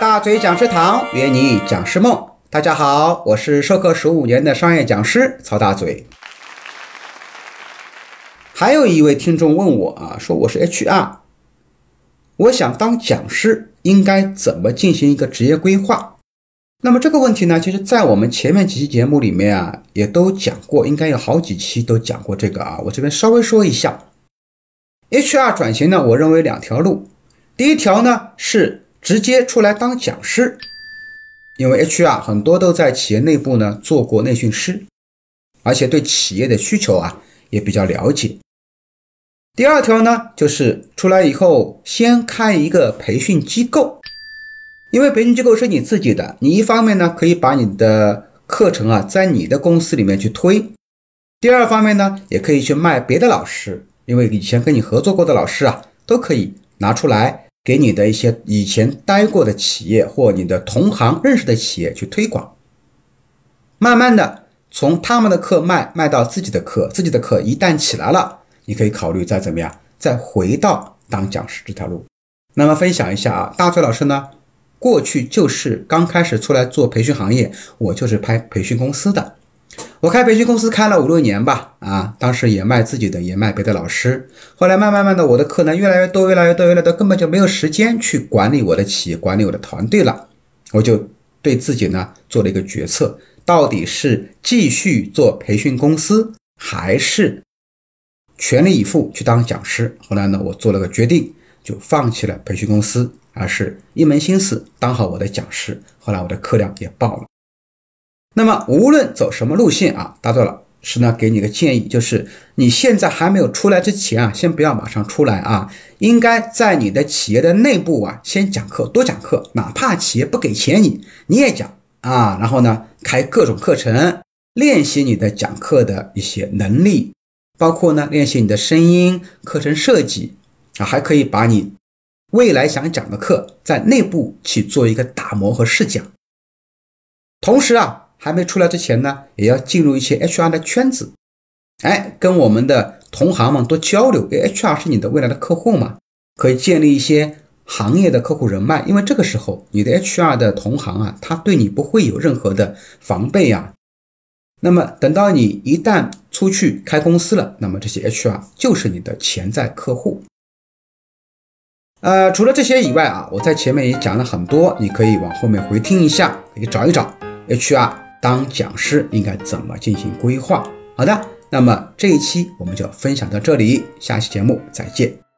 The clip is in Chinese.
大嘴讲师堂约你讲师梦。大家好，我是授课十五年的商业讲师曹大嘴。还有一位听众问我啊，说我是 HR，我想当讲师，应该怎么进行一个职业规划？那么这个问题呢，其实在我们前面几期节目里面啊，也都讲过，应该有好几期都讲过这个啊。我这边稍微说一下，HR 转型呢，我认为两条路。第一条呢是直接出来当讲师，因为 HR 很多都在企业内部呢做过内训师，而且对企业的需求啊也比较了解。第二条呢就是出来以后先开一个培训机构。因为培训机构是你自己的，你一方面呢可以把你的课程啊在你的公司里面去推，第二方面呢也可以去卖别的老师，因为以前跟你合作过的老师啊都可以拿出来给你的一些以前待过的企业或你的同行认识的企业去推广，慢慢的从他们的课卖卖到自己的课，自己的课一旦起来了，你可以考虑再怎么样再回到当讲师这条路。那么分享一下啊，大嘴老师呢。过去就是刚开始出来做培训行业，我就是拍培训公司的。我开培训公司开了五六年吧，啊，当时也卖自己的，也卖别的老师。后来慢慢慢的，我的课呢越来越多，越来越多，越来越多，根本就没有时间去管理我的企业，管理我的团队了。我就对自己呢做了一个决策，到底是继续做培训公司，还是全力以赴去当讲师？后来呢，我做了个决定，就放弃了培训公司。而是一门心思当好我的讲师，后来我的课量也爆了。那么无论走什么路线啊，大嘴老师呢给你个建议，就是你现在还没有出来之前啊，先不要马上出来啊，应该在你的企业的内部啊先讲课，多讲课，哪怕企业不给钱你你也讲啊，然后呢开各种课程，练习你的讲课的一些能力，包括呢练习你的声音、课程设计啊，还可以把你。未来想讲的课，在内部去做一个打磨和试讲，同时啊，还没出来之前呢，也要进入一些 HR 的圈子，哎，跟我们的同行们多交流。HR 是你的未来的客户嘛，可以建立一些行业的客户人脉。因为这个时候，你的 HR 的同行啊，他对你不会有任何的防备啊。那么等到你一旦出去开公司了，那么这些 HR 就是你的潜在客户。呃，除了这些以外啊，我在前面也讲了很多，你可以往后面回听一下，可以找一找 HR 当讲师应该怎么进行规划。好的，那么这一期我们就分享到这里，下期节目再见。